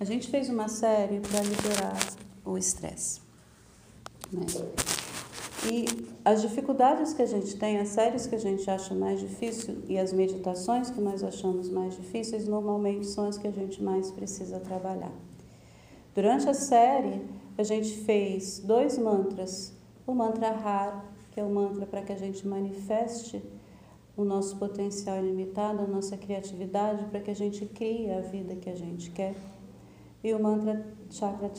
A gente fez uma série para liberar o estresse. Né? E as dificuldades que a gente tem, as séries que a gente acha mais difícil e as meditações que nós achamos mais difíceis, normalmente são as que a gente mais precisa trabalhar. Durante a série, a gente fez dois mantras. O mantra Har, que é o mantra para que a gente manifeste o nosso potencial ilimitado, a nossa criatividade, para que a gente crie a vida que a gente quer. E o mantra Chakra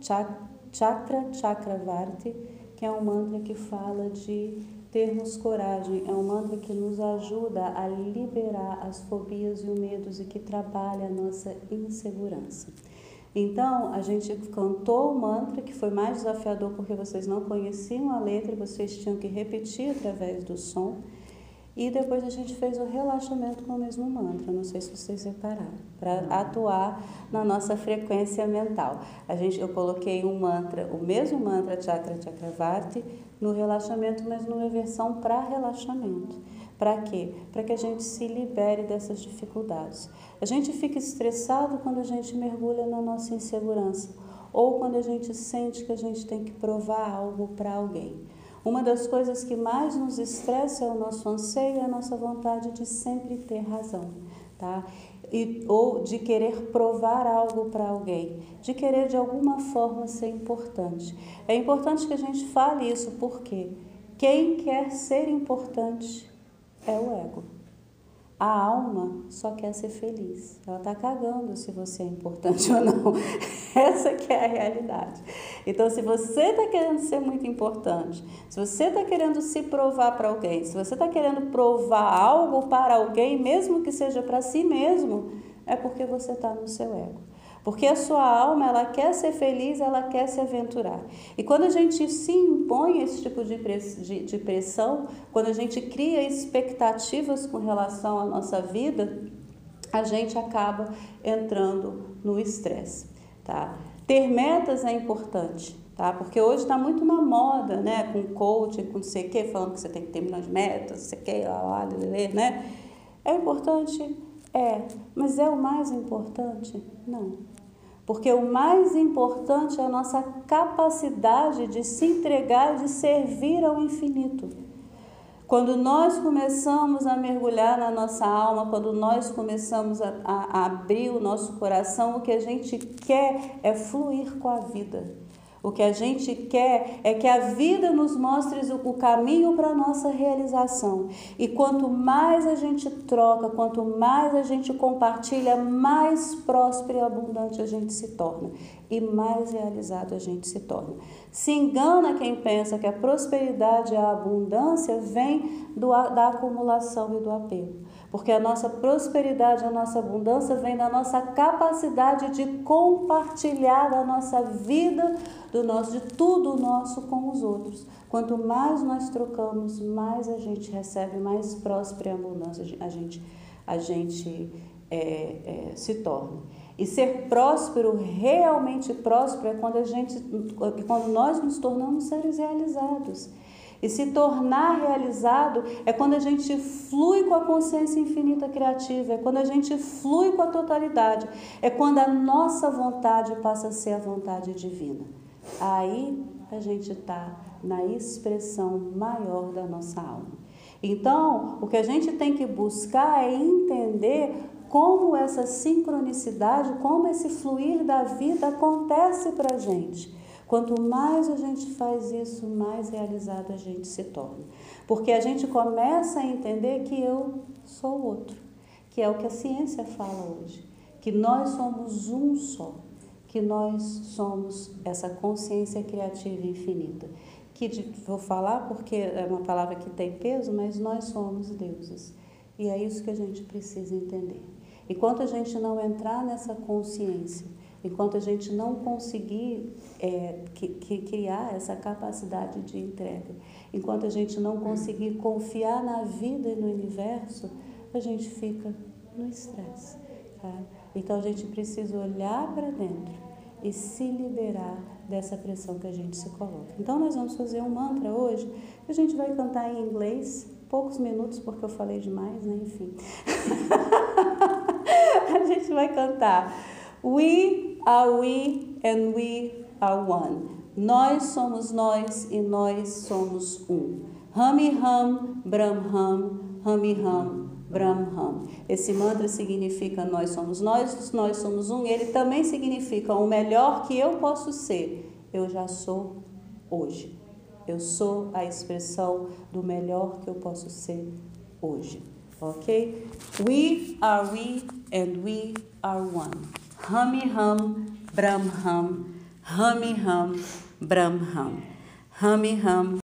Chakra, Chakra, Chakra Varti, que é um mantra que fala de termos coragem, é um mantra que nos ajuda a liberar as fobias e os medos e que trabalha a nossa insegurança. Então, a gente cantou o mantra, que foi mais desafiador porque vocês não conheciam a letra, vocês tinham que repetir através do som. E depois a gente fez o relaxamento com o mesmo mantra, não sei se vocês repararam, para atuar na nossa frequência mental. A gente, eu coloquei um mantra, o mesmo mantra Chakra Chakravarti, no relaxamento, mas numa versão para relaxamento. Para quê? Para que a gente se libere dessas dificuldades. A gente fica estressado quando a gente mergulha na nossa insegurança ou quando a gente sente que a gente tem que provar algo para alguém. Uma das coisas que mais nos estressa é o nosso anseio e a nossa vontade de sempre ter razão, tá? E, ou de querer provar algo para alguém, de querer de alguma forma ser importante. É importante que a gente fale isso porque quem quer ser importante é o ego. A alma só quer ser feliz. Ela está cagando se você é importante ou não. Essa que é a realidade. Então, se você está querendo ser muito importante, se você está querendo se provar para alguém, se você está querendo provar algo para alguém, mesmo que seja para si mesmo, é porque você está no seu ego. Porque a sua alma, ela quer ser feliz, ela quer se aventurar. E quando a gente se impõe esse tipo de pressão, quando a gente cria expectativas com relação à nossa vida, a gente acaba entrando no estresse, tá? Ter metas é importante, tá? Porque hoje está muito na moda, né? Com coaching, com não sei o quê, falando que você tem que ter milhões de metas, não sei o quê, lá, lá, né? É importante? É. Mas é o mais importante? Não. Porque o mais importante é a nossa capacidade de se entregar, de servir ao infinito. Quando nós começamos a mergulhar na nossa alma, quando nós começamos a, a, abrir o nosso coração, o que a gente quer é fluir com a vida. O que a gente quer é que a vida nos mostre o caminho para a nossa realização. E quanto mais a gente troca, quanto mais a gente compartilha, mais próspero e abundante a gente se torna. E mais realizado a gente se torna. Se engana quem pensa que a prosperidade e a abundância vem do, da acumulação e do apego. Porque a nossa prosperidade, a nossa abundância vem da nossa capacidade de compartilhar a nossa vida, do nosso, de tudo nosso com os outros. Quanto mais nós trocamos, mais a gente recebe, mais próspera e abundância a gente, a gente é, é, se torna. E ser próspero, realmente próspero, é quando, a gente, quando nós nos tornamos seres realizados. E se tornar realizado é quando a gente flui com a consciência infinita criativa, é quando a gente flui com a totalidade, é quando a nossa vontade passa a ser a vontade divina. Aí a gente está na expressão maior da nossa alma. Então, o que a gente tem que buscar é entender como essa sincronicidade, como esse fluir da vida acontece para a gente. Quanto mais a gente faz isso, mais realizado a gente se torna. Porque a gente começa a entender que eu sou outro, que é o que a ciência fala hoje, que nós somos um só, que nós somos essa consciência criativa infinita. Que vou falar porque é uma palavra que tem peso, mas nós somos deuses. E é isso que a gente precisa entender. Enquanto a gente não entrar nessa consciência, enquanto a gente não conseguir é, que, que criar essa capacidade de entrega, enquanto a gente não conseguir confiar na vida e no universo, a gente fica no estresse. Tá? Então a gente precisa olhar para dentro e se liberar dessa pressão que a gente se coloca. Então nós vamos fazer um mantra hoje, a gente vai cantar em inglês, poucos minutos porque eu falei demais, né? Enfim. a gente vai cantar We are we and we are one. Nós somos nós e nós somos um. Hami Ham Brahmam, Hami Ham Brahmam. Esse mantra significa nós somos nós, nós somos um. Ele também significa o melhor que eu posso ser. Eu já sou hoje. Eu sou a expressão do melhor que eu posso ser hoje. Ok? We are we and we are one. हम ही हम ब्रह्म हम हम ही हम ब्रह्म हम। हम ही हम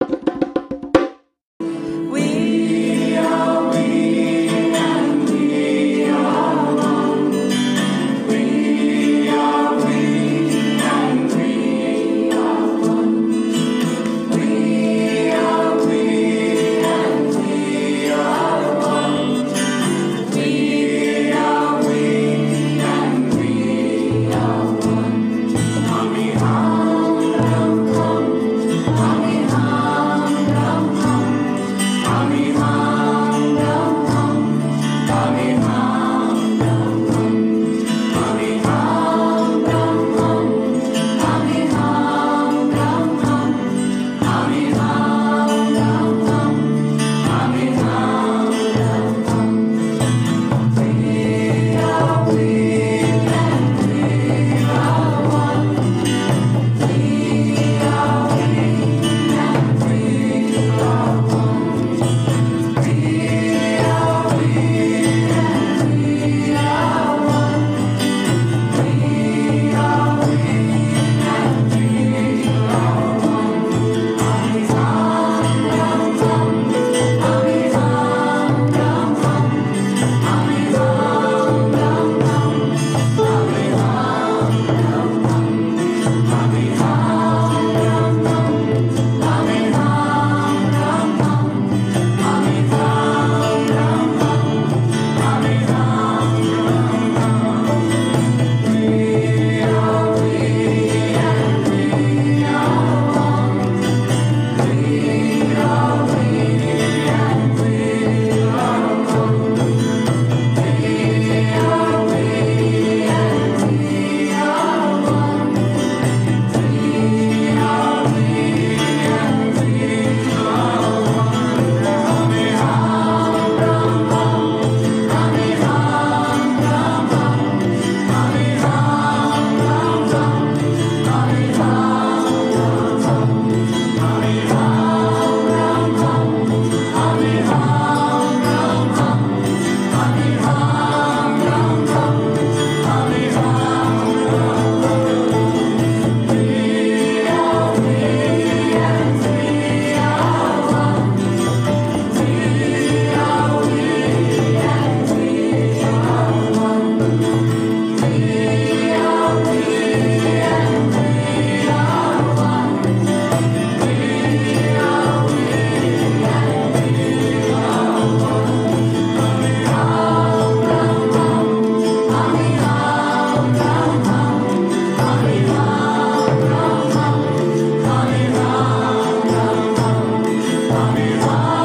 아.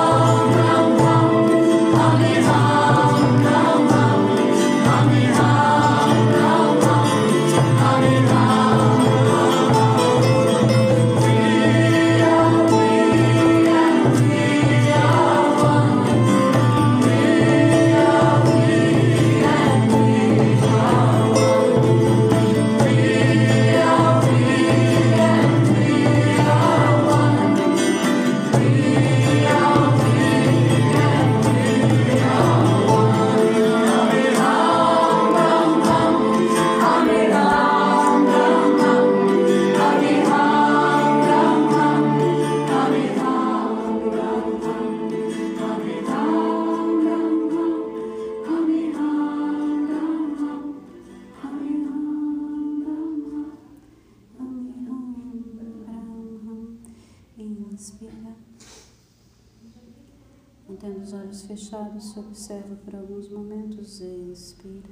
Ham. Mantendo os olhos fechados, se observa por alguns momentos, expira.